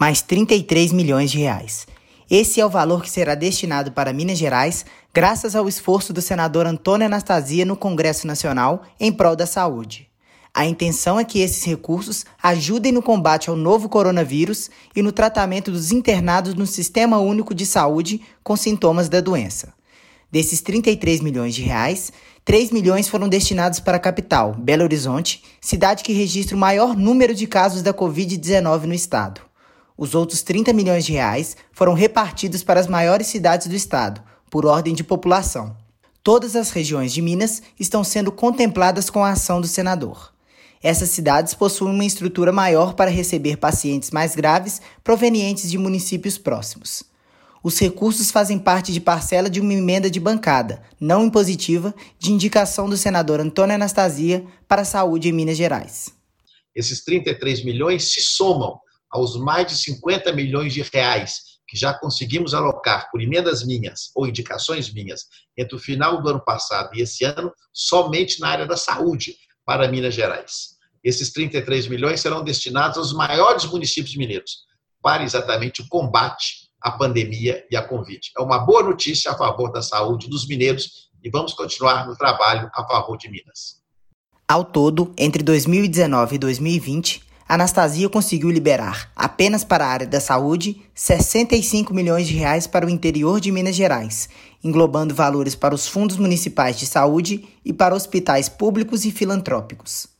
mais 33 milhões de reais. Esse é o valor que será destinado para Minas Gerais, graças ao esforço do senador Antônio Anastasia no Congresso Nacional em prol da saúde. A intenção é que esses recursos ajudem no combate ao novo coronavírus e no tratamento dos internados no Sistema Único de Saúde com sintomas da doença. Desses 33 milhões de reais, 3 milhões foram destinados para a capital, Belo Horizonte, cidade que registra o maior número de casos da Covid-19 no estado. Os outros 30 milhões de reais foram repartidos para as maiores cidades do estado, por ordem de população. Todas as regiões de Minas estão sendo contempladas com a ação do senador. Essas cidades possuem uma estrutura maior para receber pacientes mais graves provenientes de municípios próximos. Os recursos fazem parte de parcela de uma emenda de bancada, não impositiva, de indicação do senador Antônio Anastasia para a saúde em Minas Gerais. Esses 33 milhões se somam aos mais de 50 milhões de reais que já conseguimos alocar por emendas minhas ou indicações minhas entre o final do ano passado e esse ano, somente na área da saúde para Minas Gerais. Esses 33 milhões serão destinados aos maiores municípios mineiros para exatamente o combate à pandemia e à Covid. É uma boa notícia a favor da saúde dos mineiros e vamos continuar no trabalho a favor de Minas. Ao todo, entre 2019 e 2020, Anastasia conseguiu liberar, apenas para a área da saúde, 65 milhões de reais para o interior de Minas Gerais, englobando valores para os fundos municipais de saúde e para hospitais públicos e filantrópicos.